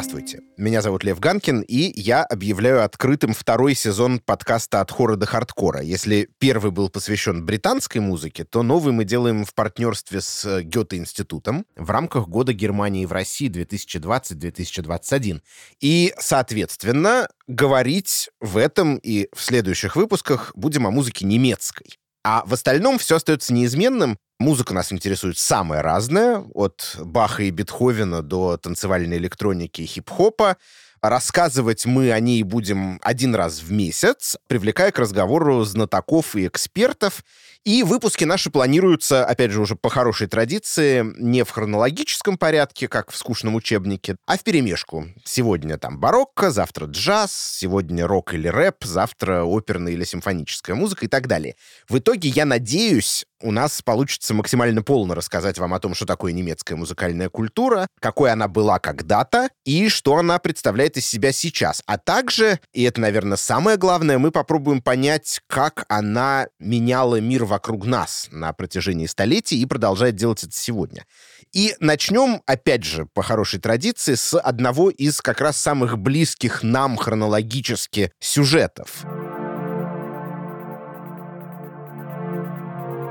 Здравствуйте, меня зовут Лев Ганкин, и я объявляю открытым второй сезон подкаста «От хора до хардкора». Если первый был посвящен британской музыке, то новый мы делаем в партнерстве с Гёте-институтом в рамках Года Германии в России 2020-2021. И, соответственно, говорить в этом и в следующих выпусках будем о музыке немецкой. А в остальном все остается неизменным. Музыка нас интересует самая разная, от Баха и Бетховена до танцевальной электроники и хип-хопа. Рассказывать мы о ней будем один раз в месяц, привлекая к разговору знатоков и экспертов. И выпуски наши планируются, опять же, уже по хорошей традиции, не в хронологическом порядке, как в скучном учебнике, а в перемешку. Сегодня там барокко, завтра джаз, сегодня рок или рэп, завтра оперная или симфоническая музыка и так далее. В итоге, я надеюсь, у нас получится максимально полно рассказать вам о том, что такое немецкая музыкальная культура, какой она была когда-то и что она представляет из себя сейчас. А также, и это, наверное, самое главное, мы попробуем понять, как она меняла мир вокруг нас на протяжении столетий и продолжает делать это сегодня. И начнем, опять же, по хорошей традиции, с одного из как раз самых близких нам хронологически сюжетов.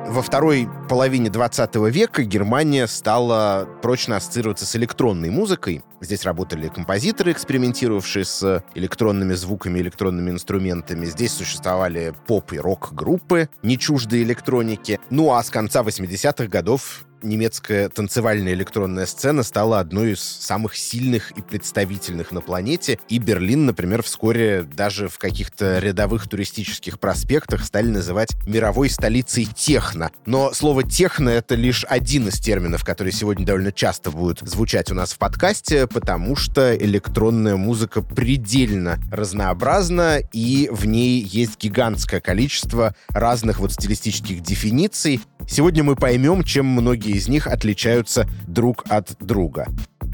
Во второй половине 20 века Германия стала прочно ассоциироваться с электронной музыкой. Здесь работали композиторы, экспериментировавшие с электронными звуками, электронными инструментами. Здесь существовали поп- и рок-группы, не чуждые электроники. Ну а с конца 80-х годов немецкая танцевальная электронная сцена стала одной из самых сильных и представительных на планете. И Берлин, например, вскоре даже в каких-то рядовых туристических проспектах стали называть мировой столицей техно. Но слово техно — это лишь один из терминов, который сегодня довольно часто будет звучать у нас в подкасте, потому что электронная музыка предельно разнообразна, и в ней есть гигантское количество разных вот стилистических дефиниций. Сегодня мы поймем, чем многие из них отличаются друг от друга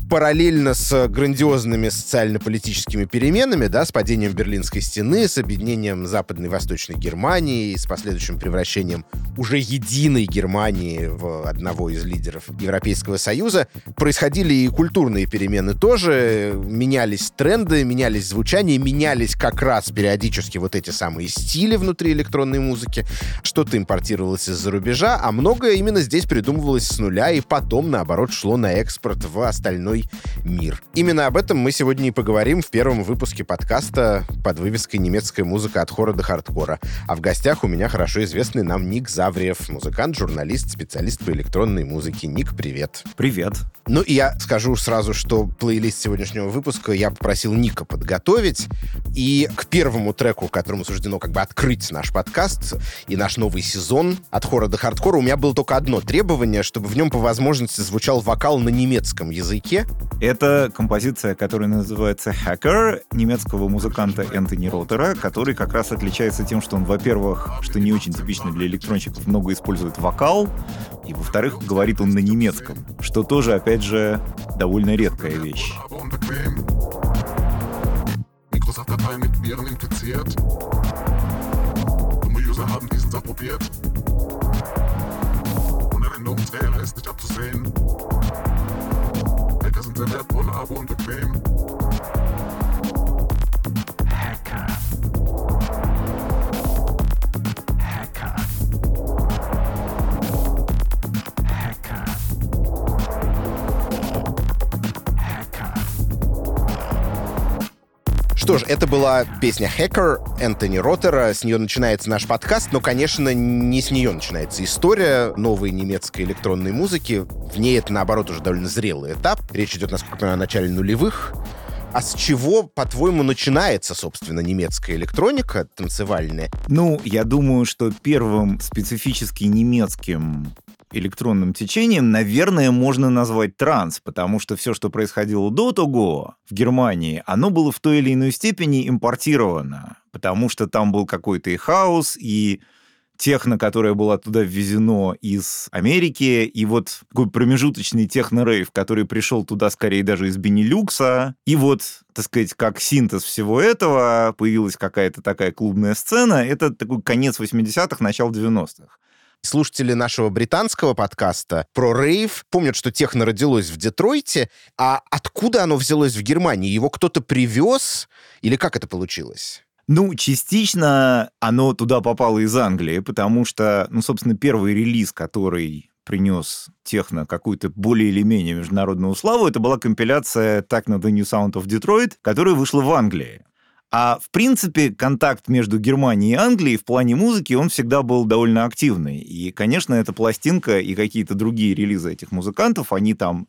параллельно с грандиозными социально-политическими переменами, да, с падением Берлинской стены, с объединением Западной и Восточной Германии и с последующим превращением уже единой Германии в одного из лидеров Европейского Союза, происходили и культурные перемены тоже, менялись тренды, менялись звучания, менялись как раз периодически вот эти самые стили внутри электронной музыки, что-то импортировалось из-за рубежа, а многое именно здесь придумывалось с нуля и потом, наоборот, шло на экспорт в остальной остальной мир. Именно об этом мы сегодня и поговорим в первом выпуске подкаста под вывеской «Немецкая музыка от хора до хардкора». А в гостях у меня хорошо известный нам Ник Завриев, музыкант, журналист, специалист по электронной музыке. Ник, привет. Привет. Ну и я скажу сразу, что плейлист сегодняшнего выпуска я попросил Ника подготовить. И к первому треку, которому суждено как бы открыть наш подкаст и наш новый сезон от хора до хардкора, у меня было только одно требование, чтобы в нем по возможности звучал вокал на немецком языке, это композиция, которая называется «Hacker» немецкого музыканта Энтони Ротера, который как раз отличается тем, что он, во-первых, что не очень типично для электронщиков, много использует вокал, и, во-вторых, говорит он на немецком, что тоже, опять же, довольно редкая вещь. wir sind im App und Abo und bequem. Что ж, это была песня «Hacker» Энтони Роттера. С нее начинается наш подкаст, но, конечно, не с нее начинается история новой немецкой электронной музыки. В ней это, наоборот, уже довольно зрелый этап. Речь идет, насколько понимаю, о начале нулевых. А с чего, по-твоему, начинается, собственно, немецкая электроника танцевальная? Ну, я думаю, что первым специфически немецким электронным течением, наверное, можно назвать транс, потому что все, что происходило до того в Германии, оно было в той или иной степени импортировано, потому что там был какой-то и хаос, и техно, которое было туда ввезено из Америки, и вот такой промежуточный техно-рейв, который пришел туда скорее даже из Бенилюкса, и вот, так сказать, как синтез всего этого, появилась какая-то такая клубная сцена, это такой конец 80-х, начало 90-х. Слушатели нашего британского подкаста про рейв помнят, что техно родилось в Детройте, а откуда оно взялось в Германии? Его кто-то привез? Или как это получилось? Ну, частично оно туда попало из Англии, потому что, ну, собственно, первый релиз, который принес техно какую-то более или менее международную славу, это была компиляция «Так на The New Sound of Detroit», которая вышла в Англии. А в принципе контакт между Германией и Англией в плане музыки, он всегда был довольно активный. И, конечно, эта пластинка и какие-то другие релизы этих музыкантов, они там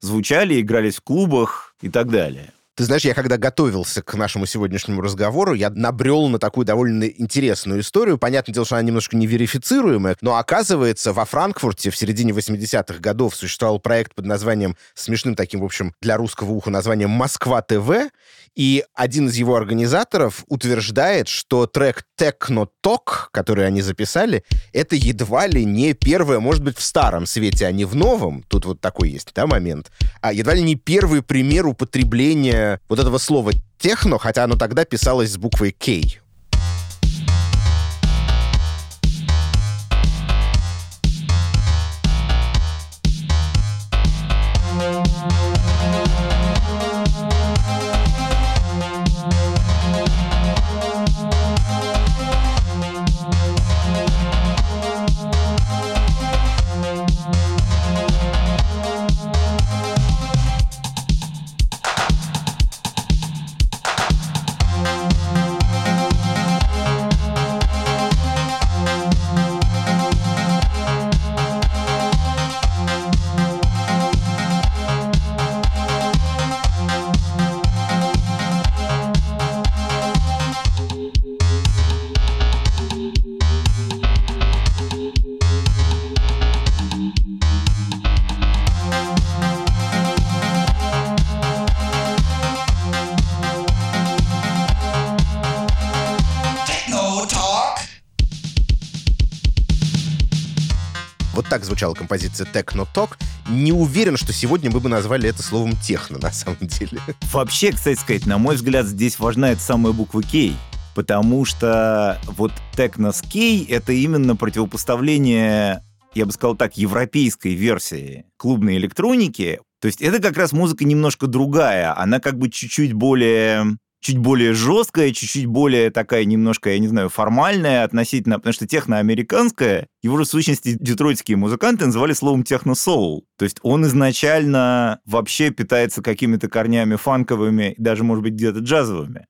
звучали, игрались в клубах и так далее. Ты знаешь, я когда готовился к нашему сегодняшнему разговору, я набрел на такую довольно интересную историю. Понятное дело, что она немножко неверифицируемая, но оказывается, во Франкфурте в середине 80-х годов существовал проект под названием, смешным таким, в общем, для русского уха названием «Москва ТВ», и один из его организаторов утверждает, что трек «Techno Talk», который они записали, это едва ли не первое, может быть, в старом свете, а не в новом, тут вот такой есть, да, момент, а едва ли не первый пример употребления вот этого слова «техно», хотя оно тогда писалось с буквой «К». так звучала композиция Techno Talk. Не уверен, что сегодня мы бы назвали это словом техно, на самом деле. Вообще, кстати сказать, на мой взгляд, здесь важна эта самая буква K, потому что вот Techno с K — это именно противопоставление я бы сказал так, европейской версии клубной электроники. То есть это как раз музыка немножко другая, она как бы чуть-чуть более чуть более жесткая, чуть-чуть более такая немножко, я не знаю, формальная относительно, потому что техноамериканская, его же в сущности детройтские музыканты называли словом техно-соул. То есть он изначально вообще питается какими-то корнями фанковыми, даже, может быть, где-то джазовыми.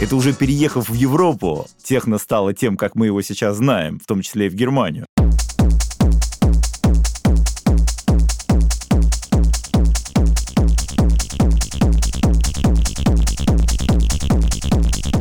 Это уже переехав в Европу, техно стало тем, как мы его сейчас знаем, в том числе и в Германию.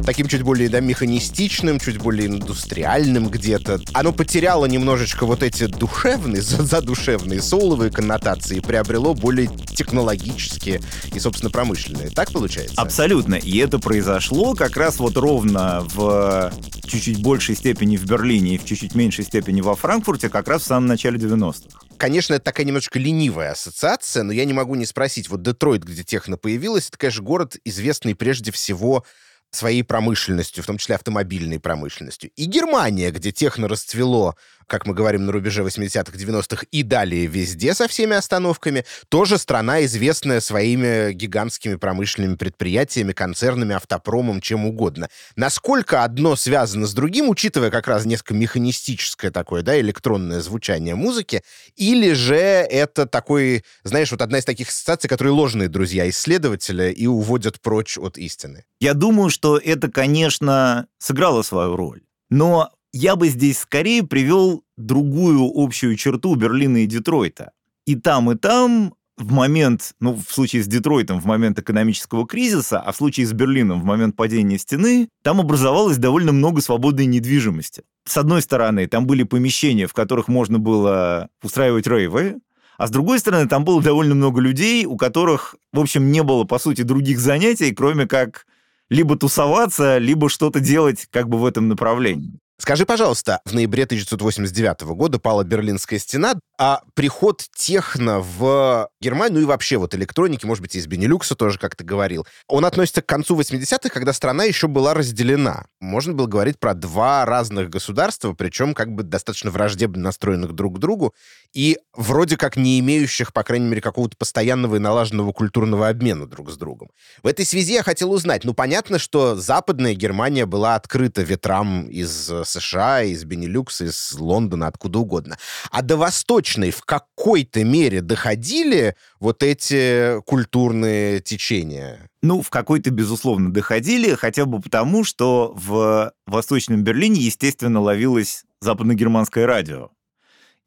Таким чуть более да, механистичным, чуть более индустриальным где-то. Оно потеряло немножечко вот эти душевные, задушевные соуловые коннотации и приобрело более технологические и, собственно, промышленные. Так получается? Абсолютно. И это произошло как раз вот ровно в чуть-чуть большей степени в Берлине и в чуть-чуть меньшей степени во Франкфурте как раз в самом начале 90-х. Конечно, это такая немножко ленивая ассоциация, но я не могу не спросить. Вот Детройт, где техно появилась, это, конечно, город, известный прежде всего своей промышленностью, в том числе автомобильной промышленностью. И Германия, где техно расцвело как мы говорим, на рубеже 80-х, 90-х и далее везде со всеми остановками, тоже страна, известная своими гигантскими промышленными предприятиями, концернами, автопромом, чем угодно. Насколько одно связано с другим, учитывая как раз несколько механистическое такое, да, электронное звучание музыки, или же это такой, знаешь, вот одна из таких ассоциаций, которые ложные друзья исследователя и уводят прочь от истины? Я думаю, что это, конечно, сыграло свою роль. Но я бы здесь скорее привел другую общую черту Берлина и Детройта. И там, и там в момент, ну, в случае с Детройтом в момент экономического кризиса, а в случае с Берлином в момент падения стены, там образовалось довольно много свободной недвижимости. С одной стороны, там были помещения, в которых можно было устраивать рейвы, а с другой стороны, там было довольно много людей, у которых, в общем, не было, по сути, других занятий, кроме как либо тусоваться, либо что-то делать как бы в этом направлении. Скажи, пожалуйста, в ноябре 1989 года пала Берлинская стена, а приход техно в Германию, ну и вообще вот электроники, может быть, из Бенилюкса тоже, как ты говорил, он относится к концу 80-х, когда страна еще была разделена. Можно было говорить про два разных государства, причем как бы достаточно враждебно настроенных друг к другу, и вроде как не имеющих, по крайней мере, какого-то постоянного и налаженного культурного обмена друг с другом. В этой связи я хотел узнать, ну, понятно, что Западная Германия была открыта ветрам из США, из Бенилюкса, из Лондона, откуда угодно. А до Восточной в какой-то мере доходили вот эти культурные течения? Ну, в какой-то, безусловно, доходили, хотя бы потому, что в Восточном Берлине, естественно, ловилось западногерманское радио.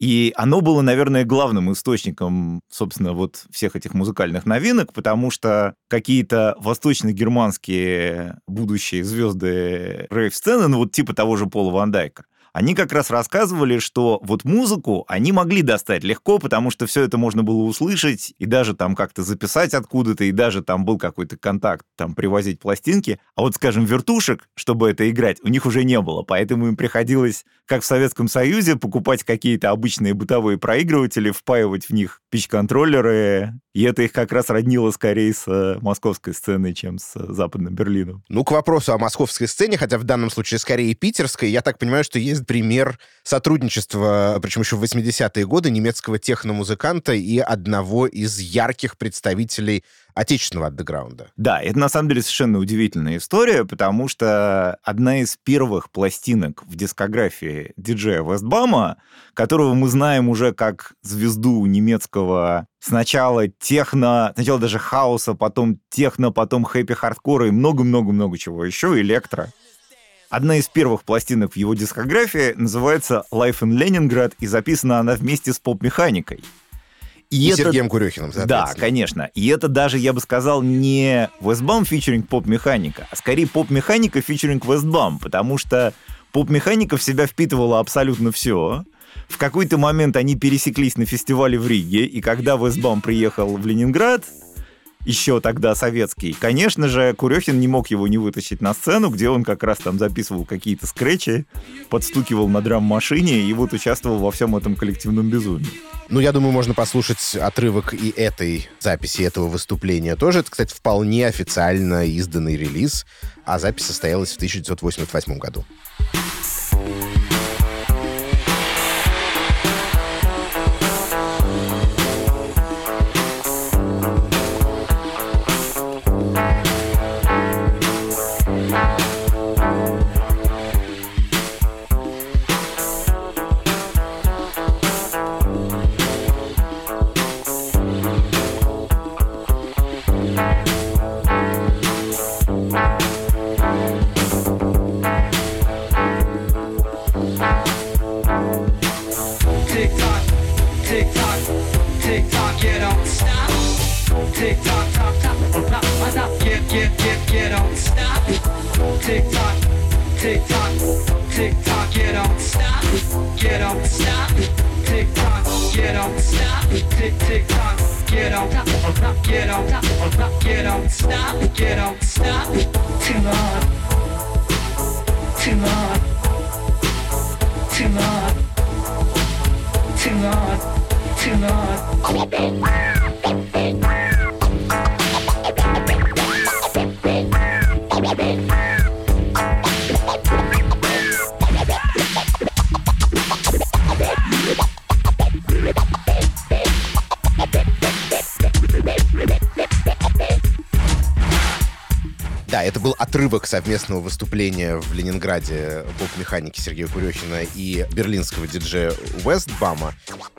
И оно было, наверное, главным источником, собственно, вот всех этих музыкальных новинок, потому что какие-то восточно-германские будущие звезды рейв-сцены, ну вот типа того же Пола Ван Дайка, они как раз рассказывали, что вот музыку они могли достать легко, потому что все это можно было услышать и даже там как-то записать откуда-то, и даже там был какой-то контакт, там привозить пластинки. А вот, скажем, вертушек, чтобы это играть, у них уже не было, поэтому им приходилось, как в Советском Союзе, покупать какие-то обычные бытовые проигрыватели, впаивать в них пич-контроллеры, и это их как раз роднило скорее с э, московской сценой, чем с э, Западным Берлином. Ну, к вопросу о московской сцене, хотя в данном случае скорее питерской, я так понимаю, что есть пример сотрудничества, причем еще в 80-е годы, немецкого техномузыканта и одного из ярких представителей отечественного андеграунда. Да, это на самом деле совершенно удивительная история, потому что одна из первых пластинок в дискографии диджея Вестбама, которого мы знаем уже как звезду немецкого сначала техно, сначала даже хаоса, потом техно, потом хэппи-хардкора и много-много-много чего еще, электро. Одна из первых пластинок в его дискографии называется «Life in Leningrad», и записана она вместе с поп-механикой. И, и это... Сергеем Курехиным, Да, конечно. И это даже, я бы сказал, не Westbam фичеринг поп-механика, а скорее поп-механика фичеринг Westbam, потому что поп-механика в себя впитывала абсолютно все. В какой-то момент они пересеклись на фестивале в Риге, и когда Westbam приехал в Ленинград, еще тогда советский. Конечно же, Курехин не мог его не вытащить на сцену, где он как раз там записывал какие-то скретчи, подстукивал на драм-машине и вот участвовал во всем этом коллективном безумии. Ну, я думаю, можно послушать отрывок и этой записи, этого выступления тоже. Это, кстати, вполне официально изданный релиз, а запись состоялась в 1988 году. Совместного выступления в Ленинграде бок-механики Сергея Курехина и берлинского диджея Уэстбама.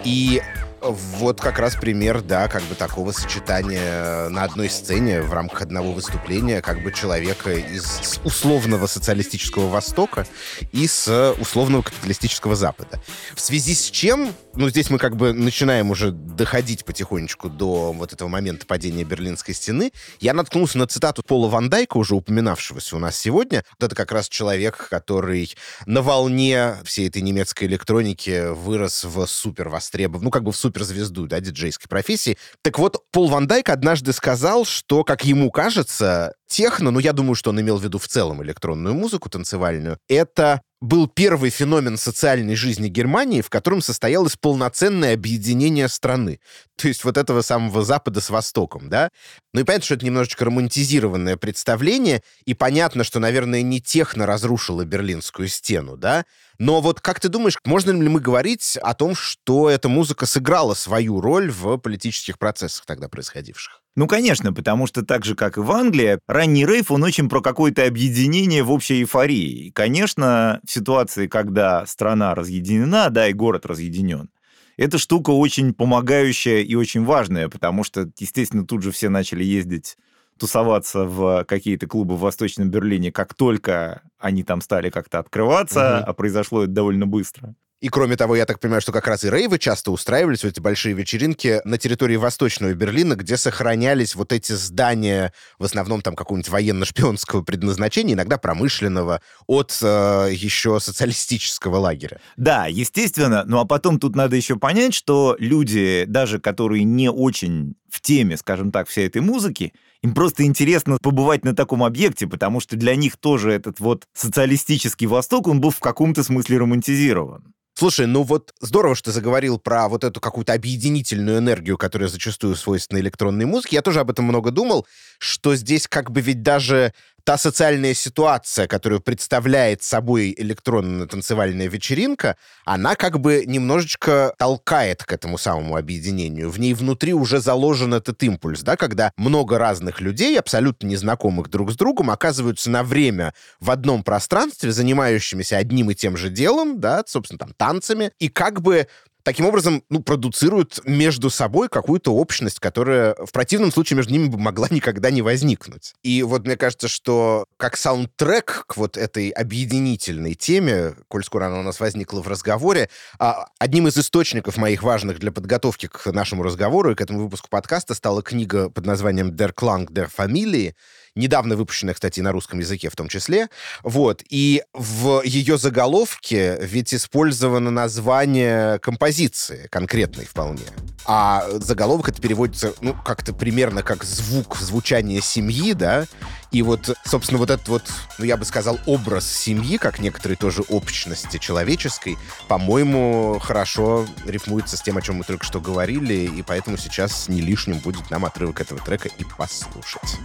И вот как раз пример, да, как бы такого сочетания на одной сцене в рамках одного выступления как бы человека из условного социалистического Востока и с условного капиталистического Запада. В связи с чем, ну, здесь мы как бы начинаем уже доходить потихонечку до вот этого момента падения Берлинской стены, я наткнулся на цитату Пола Ван Дайка, уже упоминавшегося у нас сегодня. Вот это как раз человек, который на волне всей этой немецкой электроники вырос в супер востребованную, ну, как бы в супер суперзвезду, да, диджейской профессии. Так вот, Пол Ван Дайк однажды сказал, что, как ему кажется, техно, ну, я думаю, что он имел в виду в целом электронную музыку танцевальную, это был первый феномен социальной жизни Германии, в котором состоялось полноценное объединение страны. То есть вот этого самого Запада с Востоком, да? Ну и понятно, что это немножечко романтизированное представление, и понятно, что, наверное, не техно разрушила Берлинскую стену, да? Но вот как ты думаешь, можно ли мы говорить о том, что эта музыка сыграла свою роль в политических процессах тогда происходивших? Ну, конечно, потому что так же, как и в Англии, ранний рейв, он очень про какое-то объединение в общей эйфории. И, конечно, в ситуации, когда страна разъединена, да, и город разъединен, эта штука очень помогающая и очень важная, потому что, естественно, тут же все начали ездить тусоваться в какие-то клубы в Восточном Берлине, как только они там стали как-то открываться, угу. а произошло это довольно быстро. И кроме того, я так понимаю, что как раз и рейвы часто устраивались, вот эти большие вечеринки на территории Восточного Берлина, где сохранялись вот эти здания, в основном там какого-нибудь военно-шпионского предназначения, иногда промышленного, от э, еще социалистического лагеря. Да, естественно. Ну а потом тут надо еще понять, что люди, даже которые не очень в теме, скажем так, всей этой музыки, им просто интересно побывать на таком объекте, потому что для них тоже этот вот социалистический Восток, он был в каком-то смысле романтизирован. Слушай, ну вот здорово, что ты заговорил про вот эту какую-то объединительную энергию, которая зачастую свойственна электронной музыке. Я тоже об этом много думал, что здесь как бы ведь даже та социальная ситуация, которую представляет собой электронная танцевальная вечеринка, она как бы немножечко толкает к этому самому объединению. В ней внутри уже заложен этот импульс, да, когда много разных людей, абсолютно незнакомых друг с другом, оказываются на время в одном пространстве, занимающимися одним и тем же делом, да, собственно, там, танцами, и как бы таким образом, ну, продуцируют между собой какую-то общность, которая в противном случае между ними бы могла никогда не возникнуть. И вот мне кажется, что как саундтрек к вот этой объединительной теме, коль скоро она у нас возникла в разговоре, а, одним из источников моих важных для подготовки к нашему разговору и к этому выпуску подкаста стала книга под названием «Der Klang der Familie», недавно выпущенная, кстати, на русском языке в том числе. Вот. И в ее заголовке ведь использовано название композиции конкретной вполне. А заголовок это переводится, ну, как-то примерно как звук, звучание семьи, да, и вот, собственно, вот этот вот, ну, я бы сказал, образ семьи, как некоторой тоже общности человеческой, по-моему, хорошо рифмуется с тем, о чем мы только что говорили, и поэтому сейчас не лишним будет нам отрывок этого трека и послушать.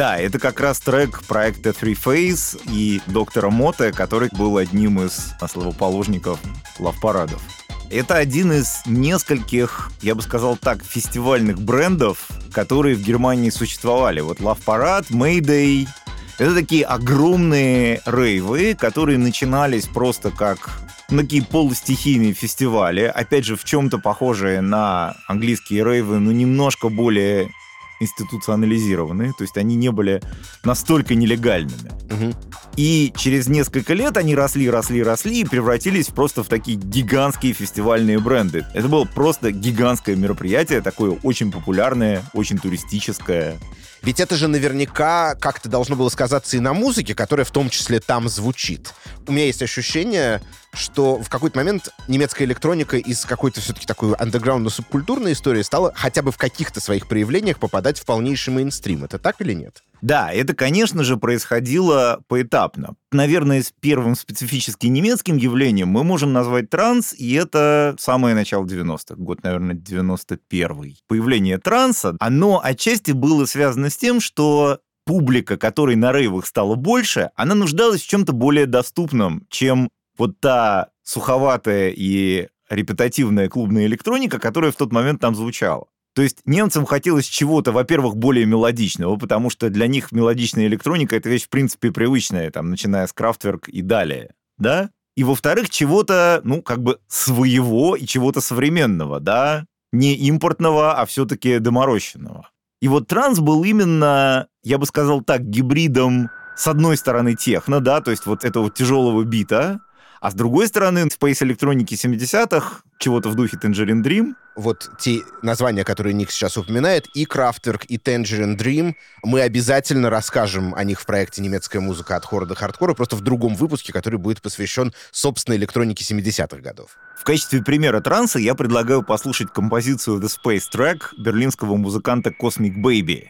Да, это как раз трек проекта Three Phase и доктора Мота, который был одним из основоположников лав-парадов. Это один из нескольких, я бы сказал так, фестивальных брендов, которые в Германии существовали. Вот Love Parade, Mayday. Это такие огромные рейвы, которые начинались просто как такие полустихийные фестивали, опять же, в чем-то похожие на английские рейвы, но немножко более институционализированы, то есть они не были настолько нелегальными. Угу. И через несколько лет они росли, росли, росли и превратились просто в такие гигантские фестивальные бренды. Это было просто гигантское мероприятие, такое очень популярное, очень туристическое. Ведь это же наверняка как-то должно было сказаться и на музыке, которая в том числе там звучит. У меня есть ощущение, что в какой-то момент немецкая электроника из какой-то все-таки такой андеграундно-субкультурной истории стала хотя бы в каких-то своих проявлениях попадать в полнейший мейнстрим. Это так или нет? Да, это, конечно же, происходило поэтапно. Наверное, с первым специфически немецким явлением мы можем назвать транс, и это самое начало 90-х, год, наверное, 91-й. Появление транса, оно отчасти было связано с тем, что публика, которой на рейвах стало больше, она нуждалась в чем-то более доступном, чем вот та суховатая и репетативная клубная электроника, которая в тот момент там звучала. То есть немцам хотелось чего-то, во-первых, более мелодичного, потому что для них мелодичная электроника — это вещь, в принципе, привычная, там, начиная с Крафтверк и далее, да? И, во-вторых, чего-то, ну, как бы своего и чего-то современного, да? Не импортного, а все-таки доморощенного. И вот транс был именно, я бы сказал так, гибридом, с одной стороны, техно, да, то есть вот этого тяжелого бита, А с другой стороны, Space электроники 70-х, чего-то в духе Tangerine Dream. Вот те названия, которые Ник сейчас упоминает, и Kraftwerk, и Tangerine Dream, мы обязательно расскажем о них в проекте «Немецкая музыка от хора до хардкора», просто в другом выпуске, который будет посвящен собственной электронике 70-х годов. В качестве примера транса я предлагаю послушать композицию The Space Track берлинского музыканта Cosmic Baby.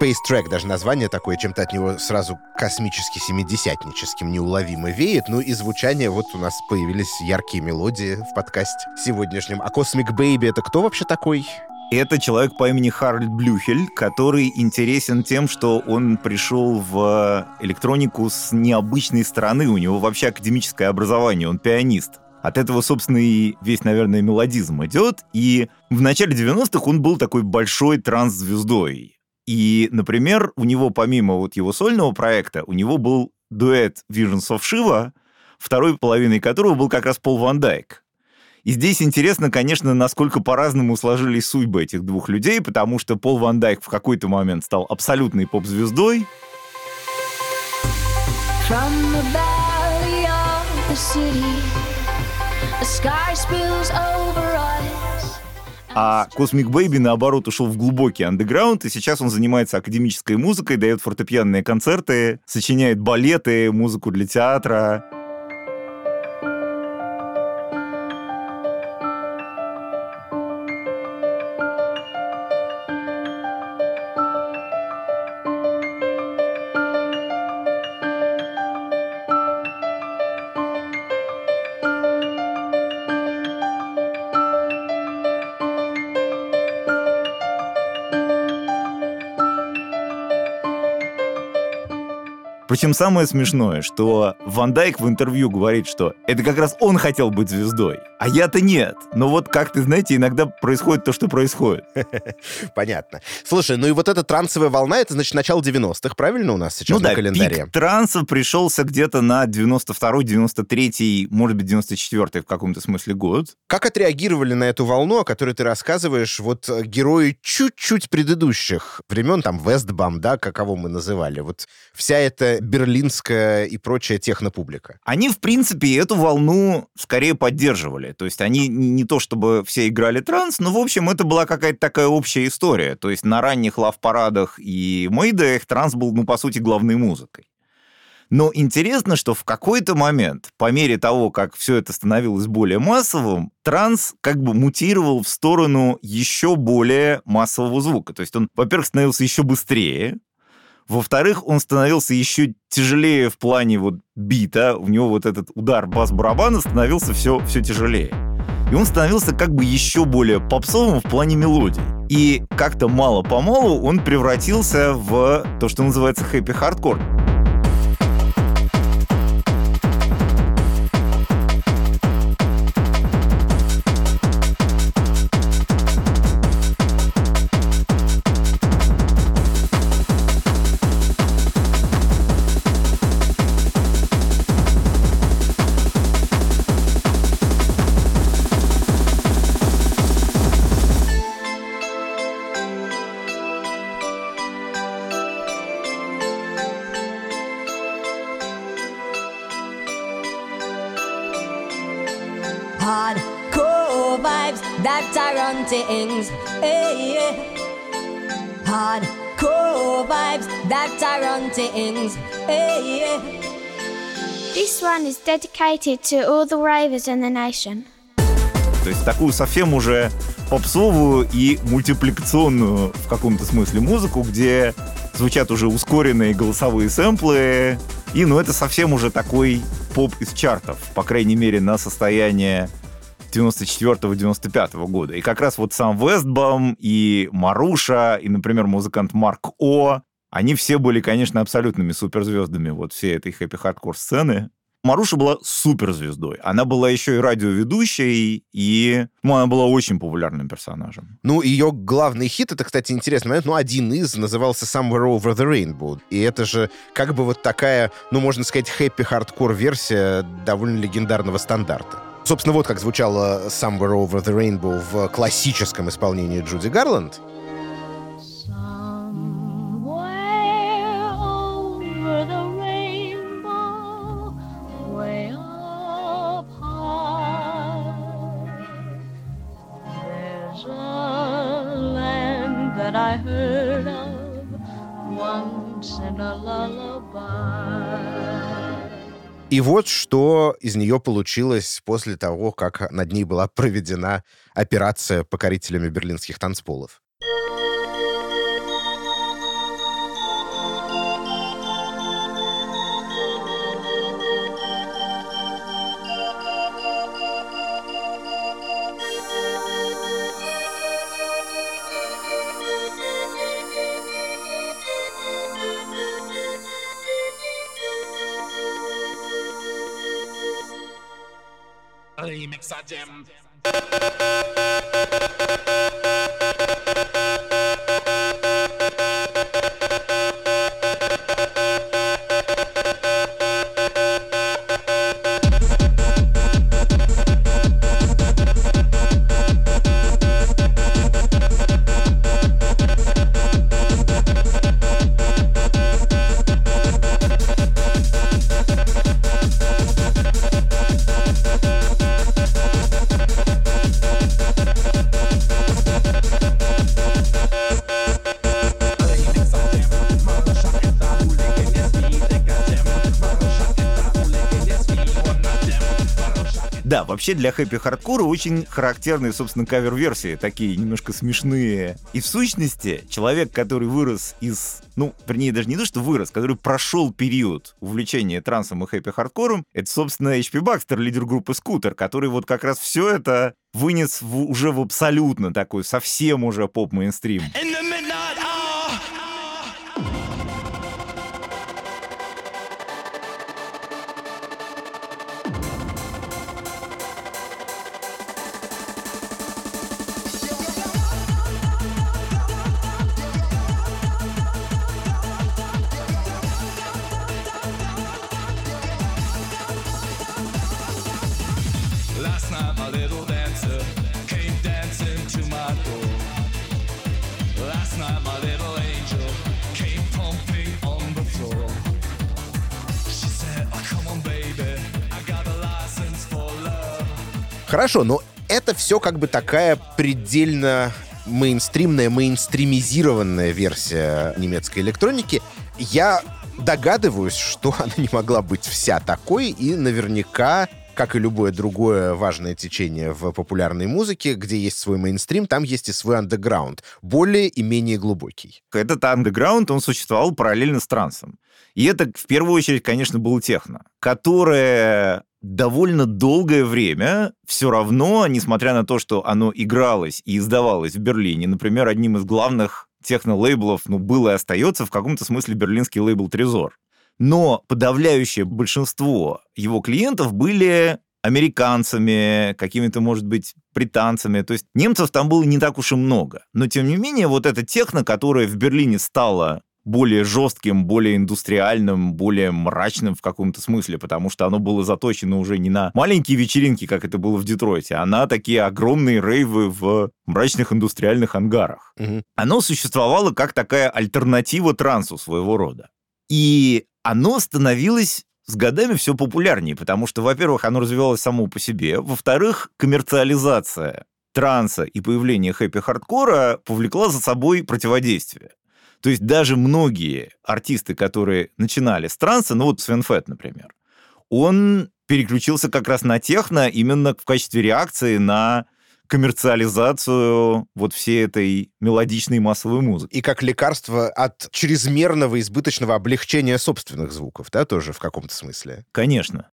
Space Track, даже название такое, чем-то от него сразу космически семидесятническим неуловимо веет. Ну и звучание, вот у нас появились яркие мелодии в подкасте сегодняшнем. А Cosmic Baby — это кто вообще такой? Это человек по имени Харальд Блюхель, который интересен тем, что он пришел в электронику с необычной стороны. У него вообще академическое образование, он пианист. От этого, собственно, и весь, наверное, мелодизм идет. И в начале 90-х он был такой большой транс-звездой. И, например, у него помимо вот его сольного проекта, у него был дуэт Visions of Shiva, второй половиной которого был как раз Пол Ван Дайк. И здесь интересно, конечно, насколько по-разному сложились судьбы этих двух людей, потому что Пол Ван Дайк в какой-то момент стал абсолютной поп-звездой. From the. А Cosmic Baby, наоборот, ушел в глубокий андеграунд, и сейчас он занимается академической музыкой, дает фортепианные концерты, сочиняет балеты, музыку для театра. Причем самое смешное, что Ван Дайк в интервью говорит, что это как раз он хотел быть звездой, а я-то нет. Но вот как ты знаете, иногда происходит то, что происходит. Понятно. Слушай, ну и вот эта трансовая волна, это значит начало 90-х, правильно у нас сейчас ну, на да, календаре? пик транса пришелся где-то на 92-й, 93-й, может быть, 94-й в каком-то смысле год. Как отреагировали на эту волну, о которой ты рассказываешь, вот э, герои чуть-чуть предыдущих времен, там, Вестбам, да, каково мы называли, вот вся эта берлинская и прочая технопублика? Они, в принципе, эту волну скорее поддерживали. То есть они не то чтобы все играли транс, но, в общем, это была какая-то такая общая история. То есть на ранних лав-парадах и мейдеях транс был, ну, по сути, главной музыкой. Но интересно, что в какой-то момент, по мере того, как все это становилось более массовым, транс как бы мутировал в сторону еще более массового звука. То есть он, во-первых, становился еще быстрее, во-вторых, он становился еще тяжелее в плане вот бита. У него вот этот удар бас-барабана становился все, все тяжелее. И он становился как бы еще более попсовым в плане мелодий. И как-то мало-помалу он превратился в то, что называется хэппи-хардкор. Things. Hey, yeah. This one is dedicated to all the ravers in the nation. То есть такую совсем уже попсовую и мультипликационную в каком-то смысле музыку, где звучат уже ускоренные голосовые сэмплы. И, ну, это совсем уже такой поп из чартов, по крайней мере, на состояние 94-95 года. И как раз вот сам Вестбам и Маруша, и, например, музыкант Марк О, они все были, конечно, абсолютными суперзвездами вот всей этой хэппи-хардкор сцены. Маруша была суперзвездой. Она была еще и радиоведущей, и ну, она была очень популярным персонажем. Ну, ее главный хит, это, кстати, интересный момент, ну, один из назывался Somewhere Over the Rainbow. И это же как бы вот такая, ну, можно сказать, хэппи-хардкор версия довольно легендарного стандарта. Собственно, вот как звучала Somewhere Over the Rainbow в классическом исполнении Джуди Гарланд. И вот что из нее получилось после того, как над ней была проведена операция покорителями берлинских танцполов. Sajem. Вообще для хэппи-хардкора очень характерные, собственно, кавер-версии, такие немножко смешные. И в сущности, человек, который вырос из ну, вернее, даже не то, что вырос, который прошел период увлечения трансом и хэппи-хардкором, это, собственно, H.P. Baxxter, лидер группы Скутер, который вот как раз все это вынес в, уже в абсолютно такой, совсем уже поп-мейнстрим. Хорошо, но это все как бы такая предельно мейнстримная, мейнстримизированная версия немецкой электроники. Я догадываюсь, что она не могла быть вся такой, и наверняка как и любое другое важное течение в популярной музыке, где есть свой мейнстрим, там есть и свой андеграунд, более и менее глубокий. Этот андеграунд, он существовал параллельно с трансом. И это, в первую очередь, конечно, был техно, которое довольно долгое время все равно, несмотря на то, что оно игралось и издавалось в Берлине, например, одним из главных техно-лейблов, ну, было и остается в каком-то смысле берлинский лейбл «Трезор». Но подавляющее большинство его клиентов были американцами, какими-то, может быть, британцами. То есть немцев там было не так уж и много. Но, тем не менее, вот эта техно, которая в Берлине стала более жестким, более индустриальным, более мрачным в каком-то смысле, потому что оно было заточено уже не на маленькие вечеринки, как это было в Детройте, а на такие огромные рейвы в мрачных индустриальных ангарах. Угу. Оно существовало как такая альтернатива трансу своего рода. И оно становилось с годами все популярнее, потому что, во-первых, оно развивалось само по себе, во-вторых, коммерциализация транса и появление хэппи-хардкора повлекла за собой противодействие. То есть даже многие артисты, которые начинали с транса, ну вот Свен Фетт, например, он переключился как раз на техно именно в качестве реакции на коммерциализацию вот всей этой мелодичной массовой музыки. И как лекарство от чрезмерного избыточного облегчения собственных звуков, да, тоже в каком-то смысле? Конечно.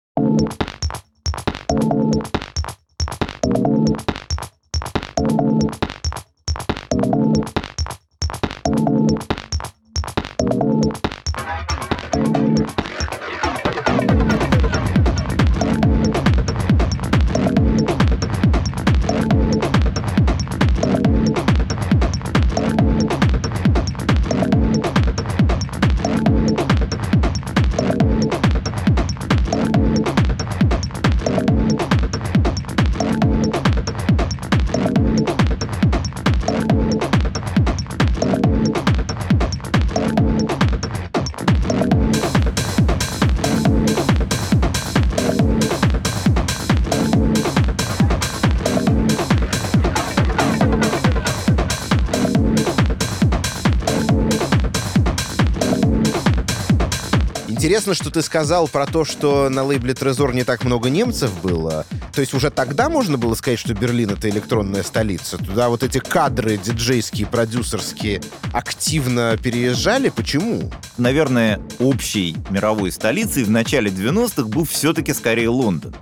Интересно, что ты сказал про то, что на лейбле Трезор не так много немцев было. То есть уже тогда можно было сказать, что Берлин — это электронная столица? Туда вот эти кадры диджейские, продюсерские активно переезжали? Почему? Наверное, общей мировой столицей в начале 90-х был все-таки скорее Лондон.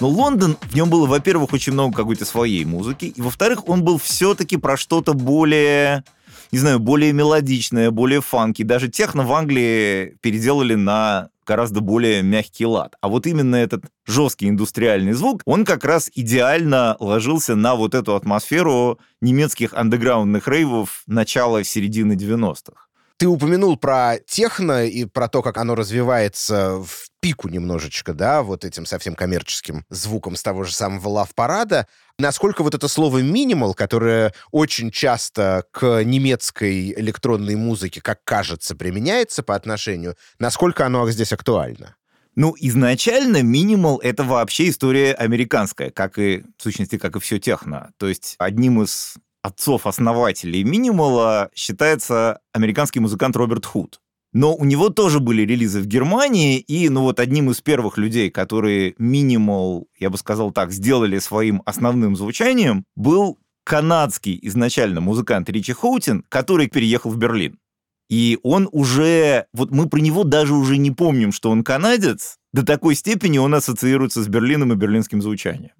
Но Лондон, в нем было, во-первых, очень много какой-то своей музыки, и, во-вторых, он был все-таки про что-то более не знаю, более мелодичное, более фанки. Даже техно в Англии переделали на гораздо более мягкий лад. А вот именно этот жесткий индустриальный звук, он как раз идеально ложился на вот эту атмосферу немецких андеграундных рейвов начала-середины 90-х. Ты упомянул про техно и про то, как оно развивается в пику немножечко, да, вот этим совсем коммерческим звуком с того же самого лав-парада. Насколько вот это слово «минимал», которое очень часто к немецкой электронной музыке, как кажется, применяется по отношению, насколько оно здесь актуально? Ну, изначально минимал — это вообще история американская, как и, в сущности, как и все техно. То есть одним из отцов-основателей минимала считается американский музыкант Роберт Худ. Но у него тоже были релизы в Германии, и ну вот одним из первых людей, которые минимал, я бы сказал так, сделали своим основным звучанием, был канадский изначально музыкант Ричи Хоутин, который переехал в Берлин. И он уже, вот мы про него даже уже не помним, что он канадец, до такой степени он ассоциируется с Берлином и берлинским звучанием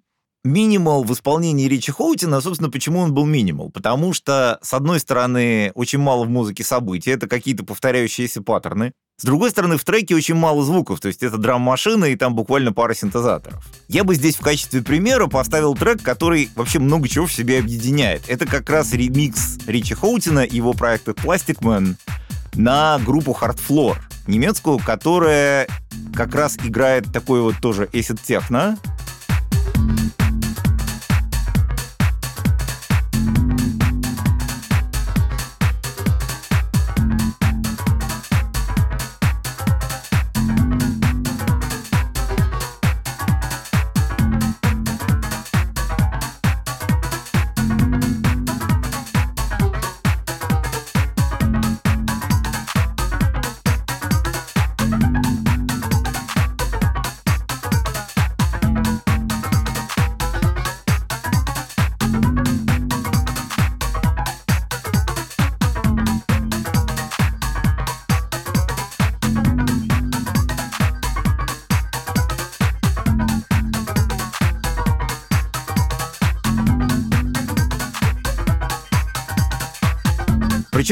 минимал в исполнении Ричи Хоутина, собственно, почему он был минимал? Потому что, с одной стороны, очень мало в музыке событий, это какие-то повторяющиеся паттерны. С другой стороны, в треке очень мало звуков, то есть это драм-машина и там буквально пара синтезаторов. Я бы здесь в качестве примера поставил трек, который вообще много чего в себе объединяет. Это как раз ремикс Ричи Хоутина и его проекта Plastic Man на группу Hard Floor, немецкую, которая как раз играет такой вот тоже acid техно,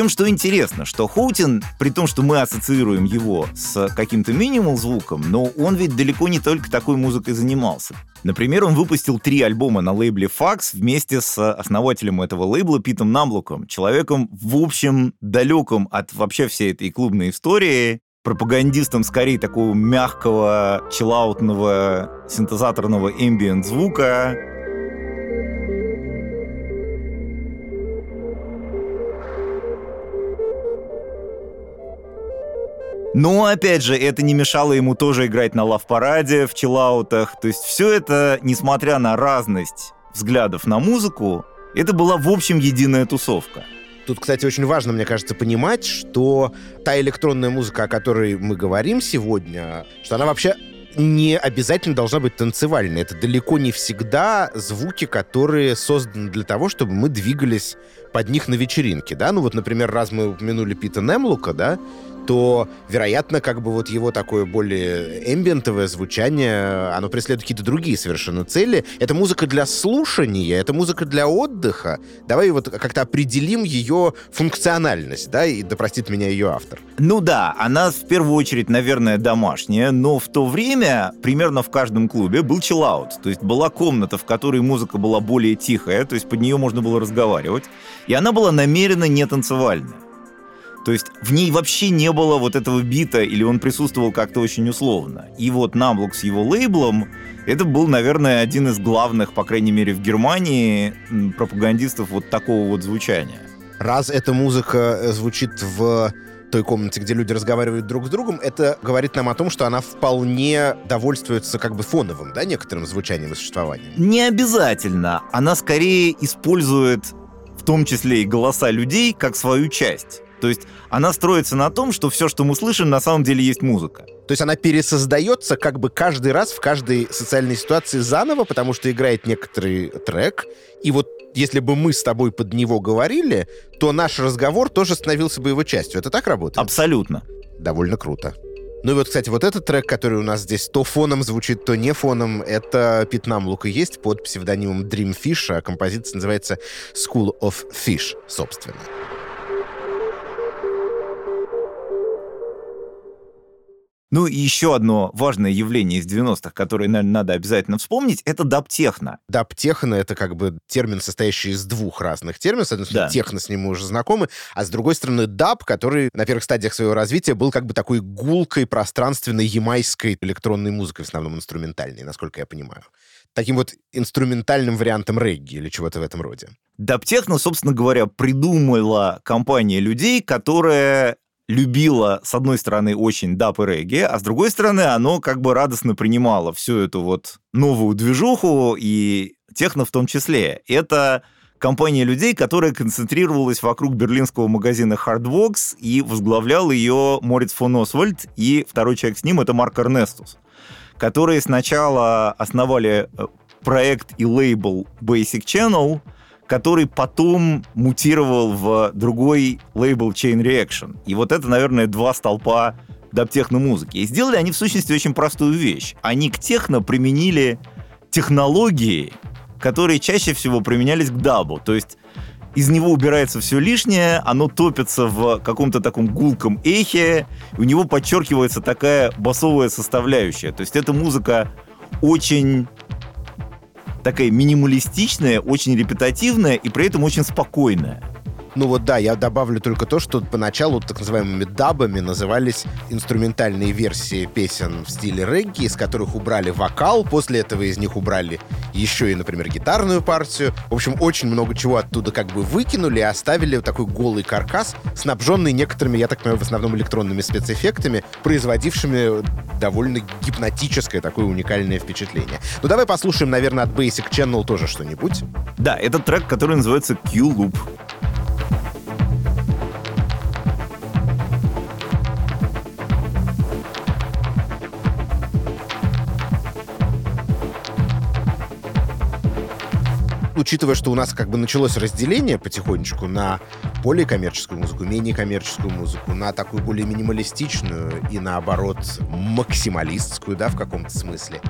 Причем, что интересно, что Хоутин, при том, что мы ассоциируем его с каким-то минимал звуком, но он ведь далеко не только такой музыкой занимался. Например, он выпустил три альбома на лейбле Fax вместе с основателем этого лейбла Питом Намблоком, человеком, в общем, далеком от вообще всей этой клубной истории, пропагандистом скорее такого мягкого, чиллаутного, синтезаторного эмбиент звука, Но, опять же, это не мешало ему тоже играть на лав-параде, в чиллаутах. То есть все это, несмотря на разность взглядов на музыку, это была в общем единая тусовка. Тут, кстати, очень важно, мне кажется, понимать, что та электронная музыка, о которой мы говорим сегодня, что она вообще не обязательно должна быть танцевальной. Это далеко не всегда звуки, которые созданы для того, чтобы мы двигались под них на вечеринке, да? Ну вот, например, раз мы упомянули Пита Немлука, да, то, вероятно, как бы вот его такое более эмбиентовое звучание, оно преследует какие-то другие совершенно цели. Это музыка для слушания, это музыка для отдыха. Давай вот как-то определим ее функциональность, да, и да простит меня ее автор. Ну да, она в первую очередь, наверное, домашняя, но в то время примерно в каждом клубе был чиллаут, то есть была комната, в которой музыка была более тихая, то есть под нее можно было разговаривать, и она была намеренно не танцевальная. То есть в ней вообще не было вот этого бита, или он присутствовал как-то очень условно. И вот Намблок с его лейблом, это был, наверное, один из главных, по крайней мере, в Германии, пропагандистов вот такого вот звучания. Раз эта музыка э, звучит в той комнате, где люди разговаривают друг с другом, это говорит нам о том, что она вполне довольствуется как бы фоновым, да, некоторым звучанием и существованием. Не обязательно. Она скорее использует в том числе и голоса людей как свою часть. То есть она строится на том, что все, что мы слышим, на самом деле есть музыка. То есть она пересоздается как бы каждый раз в каждой социальной ситуации заново, потому что играет некоторый трек, и вот если бы мы с тобой под него говорили, то наш разговор тоже становился бы его частью. Это так работает? Абсолютно. Довольно круто. Ну и вот, кстати, вот этот трек, который у нас здесь то фоном звучит, то не фоном, это Пятнам Лука есть под псевдонимом Dreamfish, а композиция называется School of Fish, собственно. Ну и еще одно важное явление из 90-х, которое, наверное, надо обязательно вспомнить, это даптехно. Даптехно — это как бы термин, состоящий из двух разных терминов. С одной стороны, да. техно, с ним мы уже знакомы, а с другой стороны, даб, который на первых стадиях своего развития был как бы такой гулкой, пространственной, ямайской электронной музыкой, в основном инструментальной, насколько я понимаю таким вот инструментальным вариантом регги или чего-то в этом роде. Даптехно, собственно говоря, придумала компания людей, которая любила, с одной стороны, очень дап и регги, а с другой стороны, оно как бы радостно принимало всю эту вот новую движуху и техно в том числе. Это компания людей, которая концентрировалась вокруг берлинского магазина Hardbox и возглавлял ее Морец фон Освальд, и второй человек с ним — это Марк Эрнестус, которые сначала основали э, проект и лейбл Basic Channel — который потом мутировал в другой лейбл Chain Reaction. И вот это, наверное, два столпа даптехно-музыки. И сделали они, в сущности, очень простую вещь. Они к техно применили технологии, которые чаще всего применялись к дабу. То есть из него убирается все лишнее, оно топится в каком-то таком гулком эхе, у него подчеркивается такая басовая составляющая. То есть эта музыка очень такая минималистичная, очень репетативная и при этом очень спокойная. Ну вот да, я добавлю только то, что поначалу так называемыми дабами назывались инструментальные версии песен в стиле регги, из которых убрали вокал, после этого из них убрали еще и, например, гитарную партию. В общем, очень много чего оттуда как бы выкинули и оставили такой голый каркас, снабженный некоторыми, я так понимаю, в основном электронными спецэффектами, производившими довольно гипнотическое такое уникальное впечатление. Ну давай послушаем, наверное, от Basic Channel тоже что-нибудь. Да, это трек, который называется Q-Loop. Учитывая, что у нас как бы началось разделение потихонечку на более коммерческую музыку, менее коммерческую музыку, на такую более минималистичную и, наоборот, максималистскую, да, в каком-то смысле.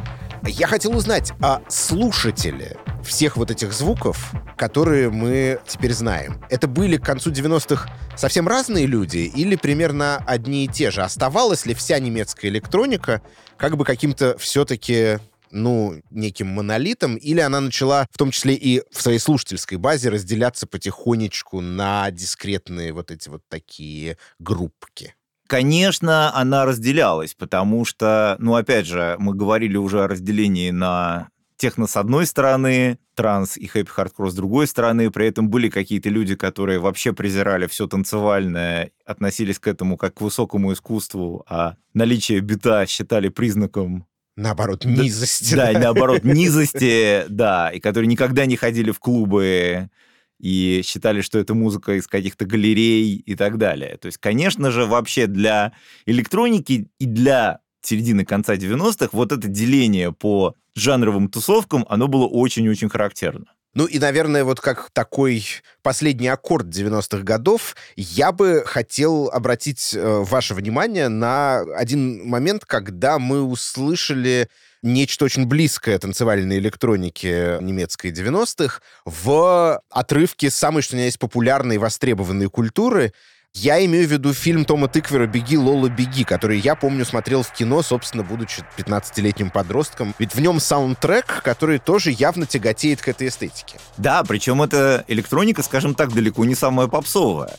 Я хотел узнать, а слушатели всех вот этих звуков, которые мы теперь знаем, это были к концу 90-х совсем разные люди или примерно одни и те же? Оставалась ли вся немецкая электроника как бы каким-то все-таки ну, неким монолитом, или она начала, в том числе и в своей слушательской базе, разделяться потихонечку на дискретные вот эти вот такие группки? Конечно, она разделялась, потому что, ну, опять же, мы говорили уже о разделении на техно с одной стороны, транс и хэппи-хардкор с другой стороны. При этом были какие-то люди, которые вообще презирали все танцевальное, относились к этому как к высокому искусству, а наличие бита считали признаком Наоборот, низости. Да, да, наоборот, низости, да, и которые никогда не ходили в клубы и считали, что это музыка из каких-то галерей и так далее. То есть, конечно же, вообще для электроники и для середины конца 90-х вот это деление по жанровым тусовкам, оно было очень-очень характерно. Ну и, наверное, вот как такой последний аккорд 90-х годов, я бы хотел обратить э, ваше внимание на один момент, когда мы услышали нечто очень близкое танцевальной электронике немецкой 90-х в отрывке самой, что у меня есть, популярной и востребованной культуры я имею в виду фильм Тома Тыквера «Беги, Лола, беги», который я помню смотрел в кино, собственно, будучи 15-летним подростком. Ведь в нем саундтрек, который тоже явно тяготеет к этой эстетике. Да, причем это электроника, скажем так, далеко не самая попсовая.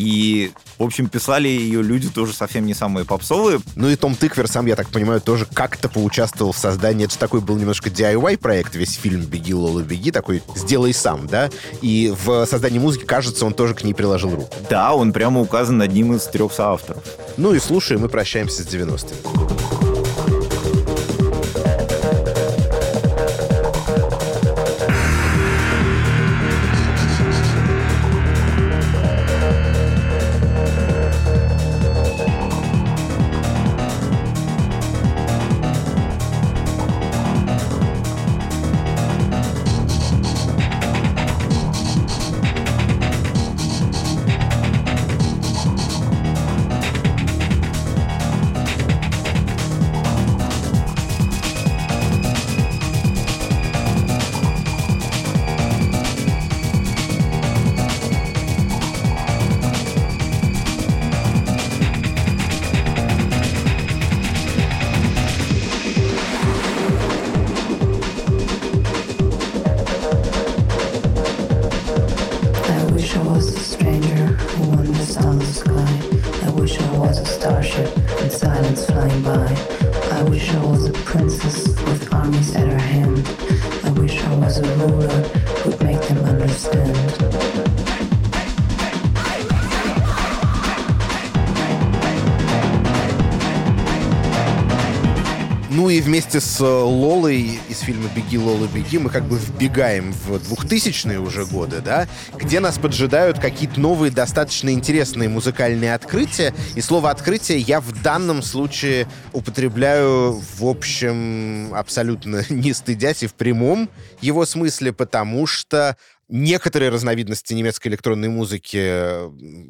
И, в общем, писали ее люди тоже совсем не самые попсовые. Ну и Том Тыквер сам, я так понимаю, тоже как-то поучаствовал в создании. Это же такой был немножко DIY-проект, весь фильм «Беги, Лола, беги», такой «сделай сам», да? И в создании музыки, кажется, он тоже к ней приложил руку. Да, он прямо указан одним из трех соавторов. Ну и слушаем, мы прощаемся с 90-ми. Э, Лолой из фильма «Беги, Лола, беги» мы как бы вбегаем в 2000-е уже годы, да, где нас поджидают какие-то новые, достаточно интересные музыкальные открытия. И слово «открытие» я в данном случае употребляю, в общем, абсолютно не стыдясь и в прямом его смысле, потому что некоторые разновидности немецкой электронной музыки,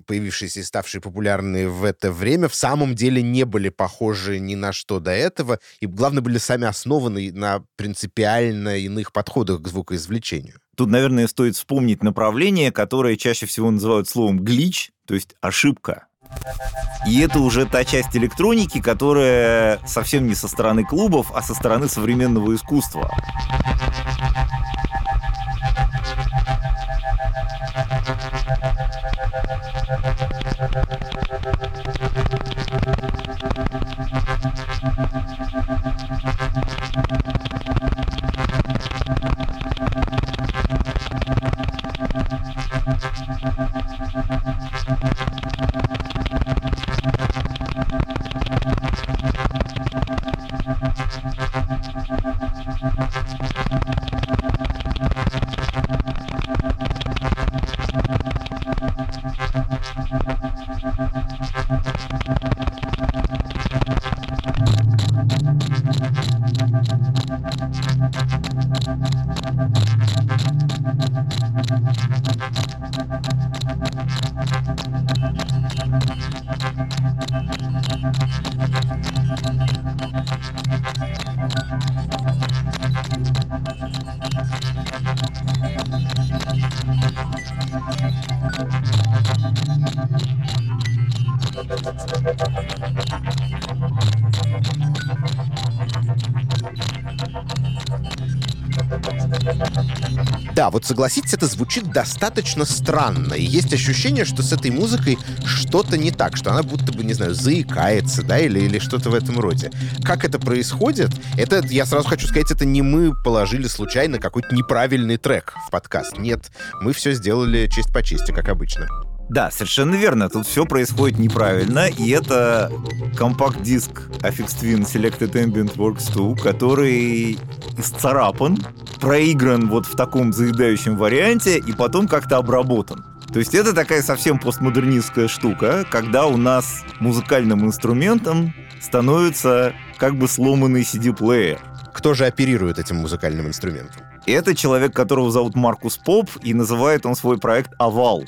появившиеся и ставшие популярны в это время, в самом деле не были похожи ни на что до этого, и, главное, были сами основаны на принципиально иных подходах к звукоизвлечению. Тут, наверное, стоит вспомнить направление, которое чаще всего называют словом «глич», то есть ошибка. И это уже та часть электроники, которая совсем не со стороны клубов, а со стороны современного искусства. Согласитесь, это звучит достаточно странно. И есть ощущение, что с этой музыкой что-то не так, что она будто бы, не знаю, заикается, да, или, или что-то в этом роде. Как это происходит? Это, я сразу хочу сказать, это не мы положили случайно какой-то неправильный трек в подкаст. Нет, мы все сделали честь по чести, как обычно. Да, совершенно верно. Тут все происходит неправильно, и это компакт-диск Affix Twin Selected Ambient Works 2, который исцарапан, проигран вот в таком заедающем варианте и потом как-то обработан. То есть это такая совсем постмодернистская штука, когда у нас музыкальным инструментом становится как бы сломанный CD-плеер. Кто же оперирует этим музыкальным инструментом? Это человек, которого зовут Маркус Поп, и называет он свой проект «Овал».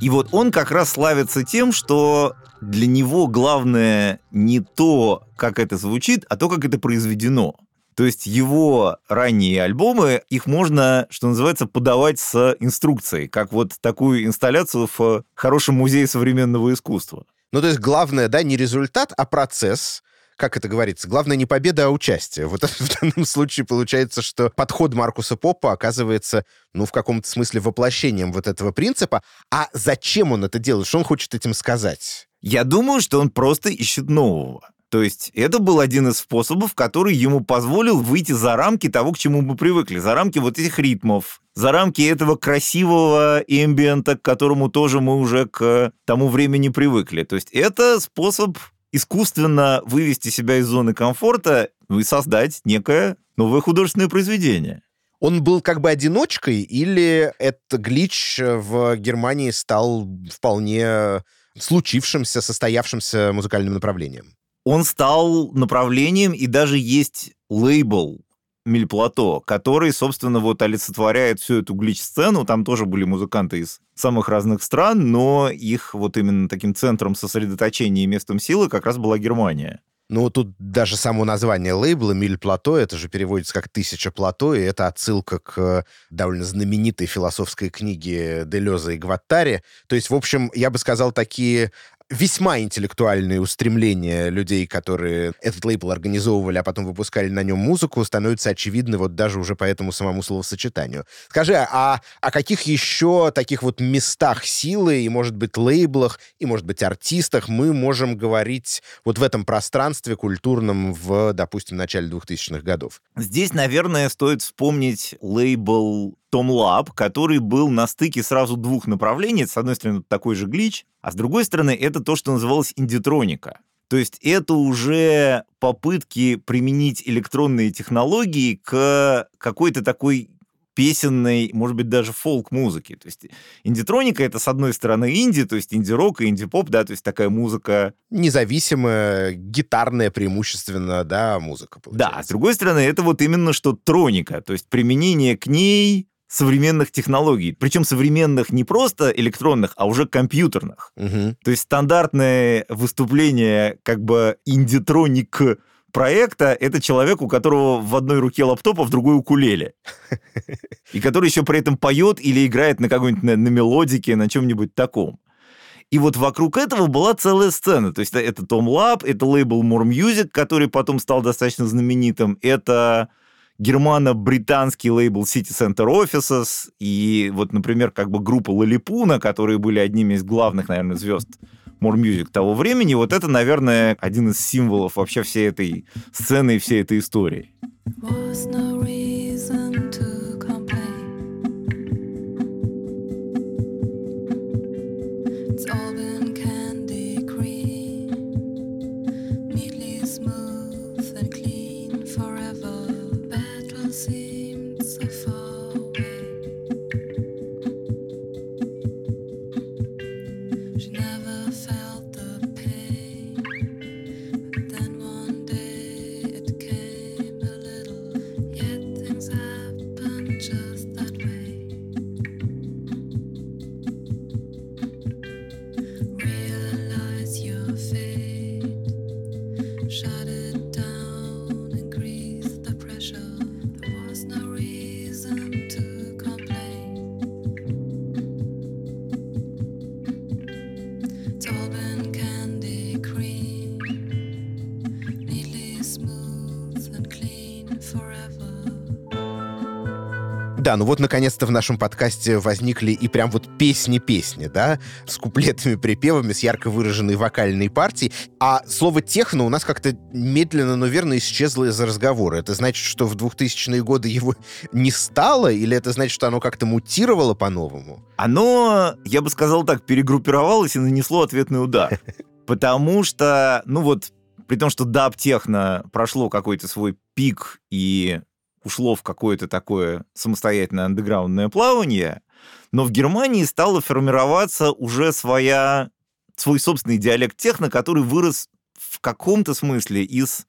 И вот он как раз славится тем, что для него главное не то, как это звучит, а то, как это произведено. То есть его ранние альбомы, их можно, что называется, подавать с инструкцией, как вот такую инсталляцию в хорошем музее современного искусства. Ну, то есть главное, да, не результат, а процесс, как это говорится, главное не победа, а участие. Вот в данном случае получается, что подход Маркуса Попа оказывается, ну, в каком-то смысле воплощением вот этого принципа. А зачем он это делает? Что он хочет этим сказать? Я думаю, что он просто ищет нового. То есть это был один из способов, который ему позволил выйти за рамки того, к чему мы привыкли, за рамки вот этих ритмов, за рамки этого красивого эмбиента, к которому тоже мы уже к тому времени привыкли. То есть это способ искусственно вывести себя из зоны комфорта и создать некое новое художественное произведение. Он был как бы одиночкой, или этот глич в Германии стал вполне случившимся, состоявшимся музыкальным направлением? Он стал направлением, и даже есть лейбл Мильплато, который, собственно, вот олицетворяет всю эту глич-сцену. Там тоже были музыканты из самых разных стран, но их вот именно таким центром сосредоточения и местом силы как раз была Германия. Ну, тут даже само название лейбла «Миль плато», это же переводится как «тысяча плато», и это отсылка к довольно знаменитой философской книге Делеза и Гваттари. То есть, в общем, я бы сказал, такие весьма интеллектуальные устремления людей, которые этот лейбл организовывали, а потом выпускали на нем музыку, становятся очевидны вот даже уже по этому самому словосочетанию. Скажи, а о каких еще таких вот местах силы и, может быть, лейблах, и, может быть, артистах мы можем говорить вот в этом пространстве культурном в, допустим, начале 2000-х годов? Здесь, наверное, стоит вспомнить лейбл том Lab, который был на стыке сразу двух направлений. С одной стороны, такой же глич, а с другой стороны, это то, что называлось индитроника. То есть это уже попытки применить электронные технологии к какой-то такой песенной, может быть, даже фолк-музыки. То есть индитроника — это, с одной стороны, инди, то есть инди-рок и инди-поп, да, то есть такая музыка... Независимая, гитарная преимущественно, да, музыка. Получается. Да, а с другой стороны, это вот именно что троника, то есть применение к ней современных технологий. Причем современных не просто электронных, а уже компьютерных. Угу. То есть стандартное выступление как бы indietronic проекта — это человек, у которого в одной руке лаптоп, а в другой укулеле. И который еще при этом поет или играет на какой-нибудь на, на мелодике, на чем-нибудь таком. И вот вокруг этого была целая сцена. То есть это Tomlab, это лейбл Morr Music, который потом стал достаточно знаменитым. Это германо-британский лейбл City Center Offices и вот, например, как бы группа Лалипуна, которые были одними из главных, наверное, звезд More Music того времени, вот это, наверное, один из символов вообще всей этой сцены и всей этой истории. Was no Да, ну вот наконец-то в нашем подкасте возникли и прям вот песни-песни, да, с куплетами, припевами, с ярко выраженной вокальной партией. А слово «техно» у нас как-то медленно, но верно исчезло из разговора. Это значит, что в 2000-е годы его не стало, или это значит, что оно как-то мутировало по-новому? Оно, я бы сказал так, перегруппировалось и нанесло ответный удар. Потому что, ну вот, при том, что даб-техно прошло какой-то свой пик и ушло в какое-то такое самостоятельное андеграундное плавание, но в Германии стала формироваться уже своя, свой собственный диалект техно, который вырос в каком-то смысле из,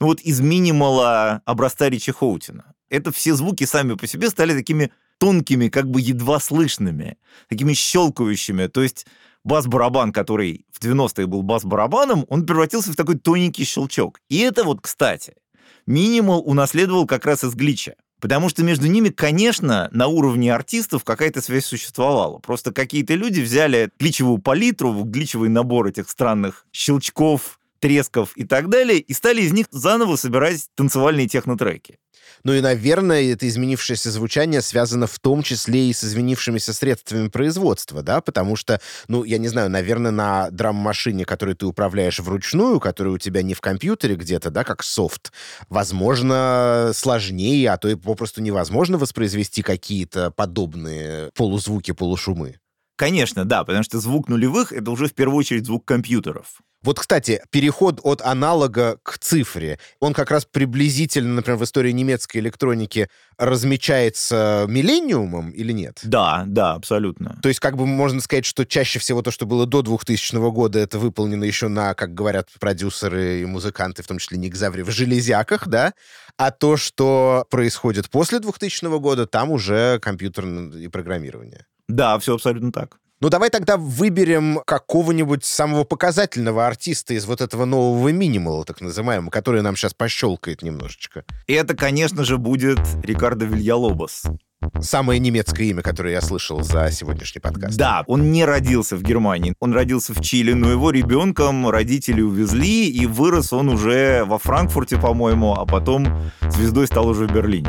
ну вот из минимала образца Ричи Хоутина. Это все звуки сами по себе стали такими тонкими, как бы едва слышными, такими щелкающими. То есть бас-барабан, который в 90-е был бас-барабаном, он превратился в такой тоненький щелчок. И это вот, кстати, Минимал унаследовал как раз из глича. Потому что между ними, конечно, на уровне артистов какая-то связь существовала. Просто какие-то люди взяли гличевую палитру, гличевый набор этих странных щелчков, тресков и так далее, и стали из них заново собирать танцевальные технотреки. Ну и, наверное, это изменившееся звучание связано в том числе и с изменившимися средствами производства, да, потому что, ну, я не знаю, наверное, на драм-машине, которую ты управляешь вручную, которая у тебя не в компьютере где-то, да, как софт, возможно, сложнее, а то и попросту невозможно воспроизвести какие-то подобные полузвуки, полушумы. Конечно, да, потому что звук нулевых — это уже в первую очередь звук компьютеров. Вот, кстати, переход от аналога к цифре, он как раз приблизительно, например, в истории немецкой электроники размечается миллениумом или нет? Да, да, абсолютно. То есть, как бы можно сказать, что чаще всего то, что было до 2000 года, это выполнено еще на, как говорят продюсеры и музыканты, в том числе Ник Заври, в железяках, да? А то, что происходит после 2000 года, там уже компьютер и программирование. Да, все абсолютно так. Ну, давай тогда выберем какого-нибудь самого показательного артиста из вот этого нового минимала, так называемого, который нам сейчас пощелкает немножечко. И это, конечно же, будет Рикардо Вильялобос. Самое немецкое имя, которое я слышал за сегодняшний подкаст. Да, он не родился в Германии, он родился в Чили, но его ребенком родители увезли, и вырос он уже во Франкфурте, по-моему, а потом звездой стал уже в Берлине.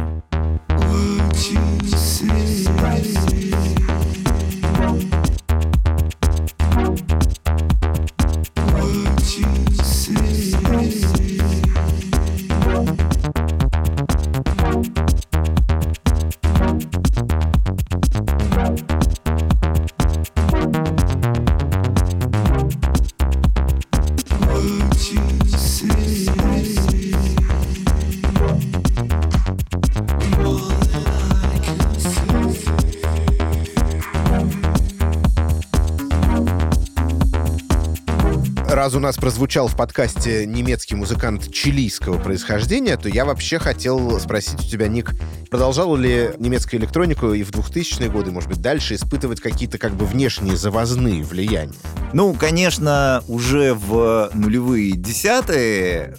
Раз у нас прозвучал в подкасте немецкий музыкант чилийского происхождения, то я вообще хотел спросить у тебя, Ник, продолжала ли немецкая электроника и в 2000-е годы, может быть, дальше испытывать какие-то как бы внешние завозные влияния? Ну, конечно, уже в нулевые десятые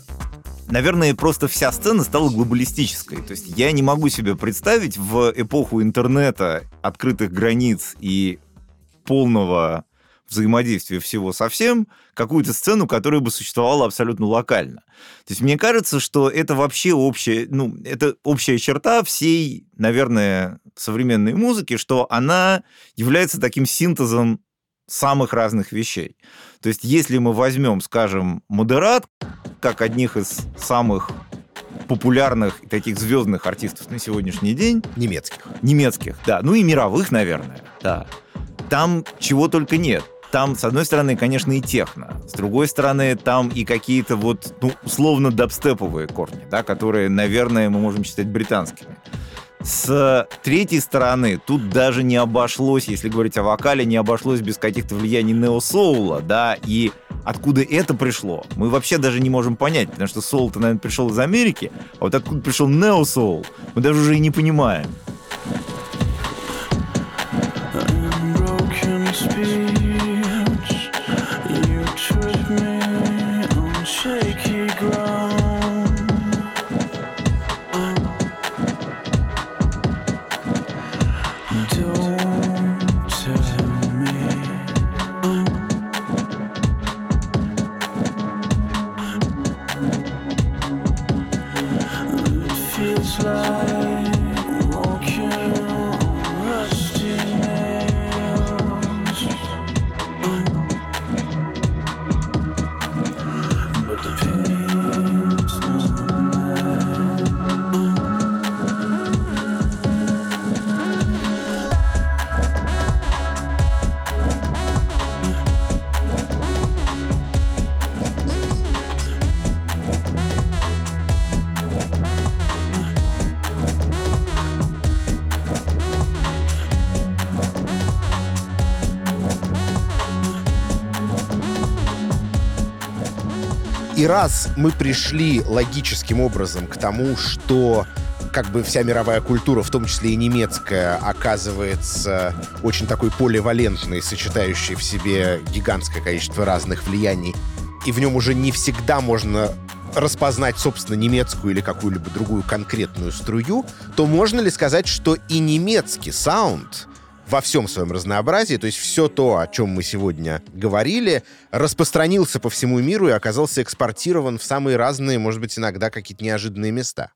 наверное, просто вся сцена стала глобалистической. То есть я не могу себе представить в эпоху интернета, открытых границ и полного взаимодействия всего со всем, какую-то сцену, которая бы существовала абсолютно локально. То есть мне кажется, что это вообще общая, ну, это общая черта всей, наверное, современной музыки, что она является таким синтезом самых разных вещей. То есть если мы возьмем, скажем, модерат, как одних из самых популярных и таких звездных артистов на сегодняшний день. Немецких. Немецких, да. Ну и мировых, наверное, да. Там чего только нет там, с одной стороны, конечно, и техно, с другой стороны, там и какие-то вот, ну, условно, дабстеповые корни, да, которые, наверное, мы можем считать британскими. С третьей стороны, тут даже не обошлось, если говорить о вокале, не обошлось без каких-то влияний нео-соула, да, и откуда это пришло, мы вообще даже не можем понять, потому что соул-то, наверное, пришел из Америки, а вот откуда пришел нео-соул, мы даже уже и не понимаем. И раз мы пришли логическим образом к тому, что как бы вся мировая культура, в том числе и немецкая, оказывается очень такой поливалентной, сочетающей в себе гигантское количество разных влияний, и в нем уже не всегда можно распознать, собственно, немецкую или какую-либо другую конкретную струю, то можно ли сказать, что и немецкий саунд во всем своем разнообразии, то есть все то, о чем мы сегодня говорили, распространился по всему миру и оказался экспортирован в самые разные, может быть, иногда какие-то неожиданные места?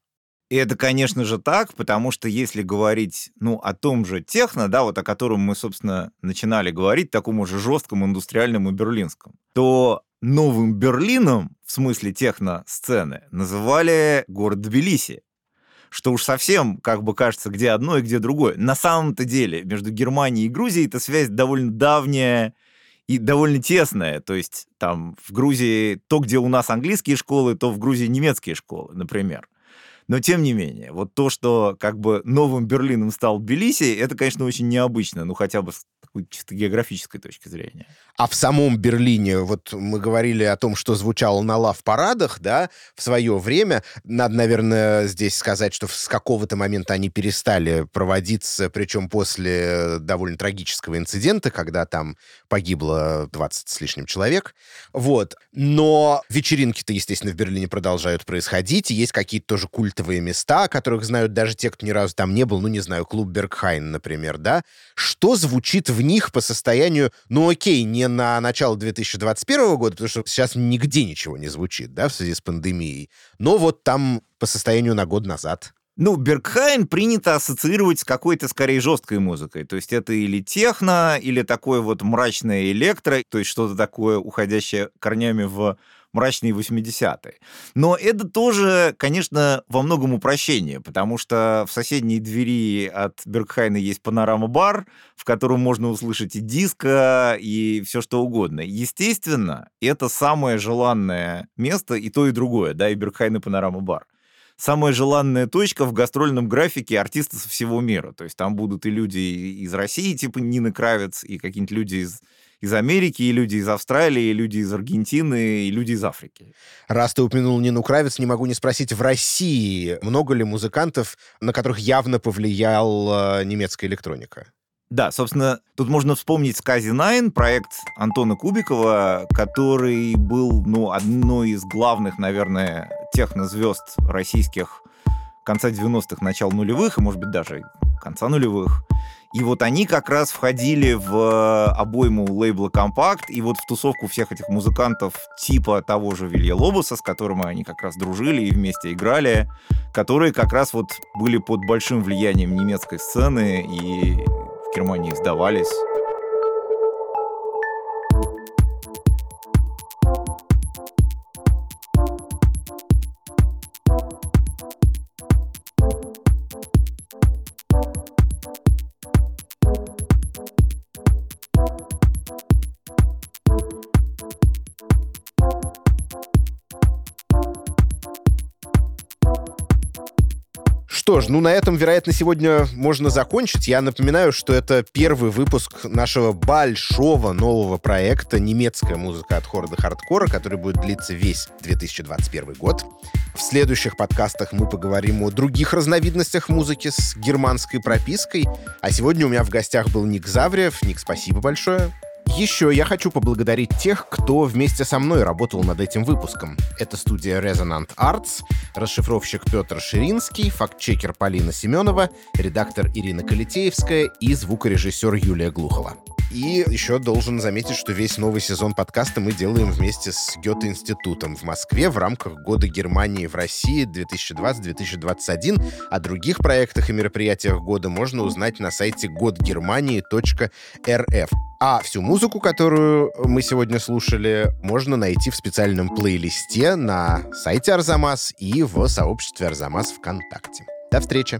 И это, конечно же, так, потому что если говорить, ну, о том же техно, да, вот о котором мы, собственно, начинали говорить, таком уже жестком индустриальном и берлинском, то новым Берлином, в смысле техно-сцены, называли город Тбилиси. Что уж совсем, как бы кажется, где одно и где другое. На самом-то деле между Германией и Грузией эта связь довольно давняя и довольно тесная. То есть там в Грузии то, где у нас английские школы, то в Грузии немецкие школы, например. Но тем не менее, вот то, что как бы новым Берлином стал Тбилиси, это, конечно, очень необычно, ну хотя бы с такой чисто географической точки зрения. А в самом Берлине, вот мы говорили о том, что звучало на лав-парадах, да, в свое время. Надо, наверное, здесь сказать, что с какого-то момента они перестали проводиться, причем после довольно трагического инцидента, когда там погибло 20 с лишним человек. Вот. Но вечеринки-то, естественно, в Берлине продолжают происходить, и есть какие-то тоже культовые места, о которых знают даже те, кто ни разу там не был, ну, не знаю, клуб Бергхайн, например, да. Что звучит в них по состоянию, ну, окей, не на начало 2021 года, потому что сейчас нигде ничего не звучит, да, в связи с пандемией. Но вот там по состоянию на год назад. Ну, Бергхайн принято ассоциировать с какой-то, скорее, жесткой музыкой. То есть это или техно, или такое вот мрачное электро, то есть что-то такое, уходящее корнями в мрачные 80-е. Но это тоже, конечно, во многом упрощение, потому что в соседней двери от Бергхайна есть панорама-бар, в котором можно услышать и диско, и все что угодно. Естественно, это самое желанное место и то, и другое, да, и Бергхайн, и панорама-бар самая желанная точка в гастрольном графике артистов со всего мира. То есть там будут и люди из России, типа Нины Кравец, и какие-нибудь люди из из Америки, и люди из Австралии, и люди из Аргентины, и люди из Африки. Раз ты упомянул Нину Кравец, не могу не спросить, в России много ли музыкантов, на которых явно повлиял немецкая электроника? Да, собственно, тут можно вспомнить Скази Найн, проект Антона Кубикова, который был, ну, одной из главных, наверное, технозвезд российских конца 90-х, начала нулевых, и, может быть, даже конца нулевых. И вот они как раз входили в э, обойму лейбла «Компакт», и вот в тусовку всех этих музыкантов типа того же Вилья Лобоса, с которым они как раз дружили и вместе играли, которые как раз вот были под большим влиянием немецкой сцены и в Германии сдавались. Ж, ну на этом, вероятно, сегодня можно закончить. Я напоминаю, что это первый выпуск нашего большого нового проекта «Немецкая музыка от хора до хардкора», который будет длиться весь 2021 год. В следующих подкастах мы поговорим о других разновидностях музыки с германской пропиской. А сегодня у меня в гостях был Ник Завриев. Ник, спасибо большое. Еще я хочу поблагодарить тех, кто вместе со мной работал над этим выпуском. Это студия Resonant Arts, расшифровщик Петр Ширинский, фактчекер Полина Семенова, редактор Ирина Калитеевская и звукорежиссер Юлия Глухова. И еще должен заметить, что весь новый сезон подкаста мы делаем вместе с Гёте-институтом в Москве в рамках Года Германии в России 2020-2021. О других проектах и мероприятиях года можно узнать на сайте годгермании.рф. А всю музыку, которую мы сегодня слушали, можно найти в специальном плейлисте на сайте Арзамас и в сообществе Арзамас ВКонтакте. До встречи!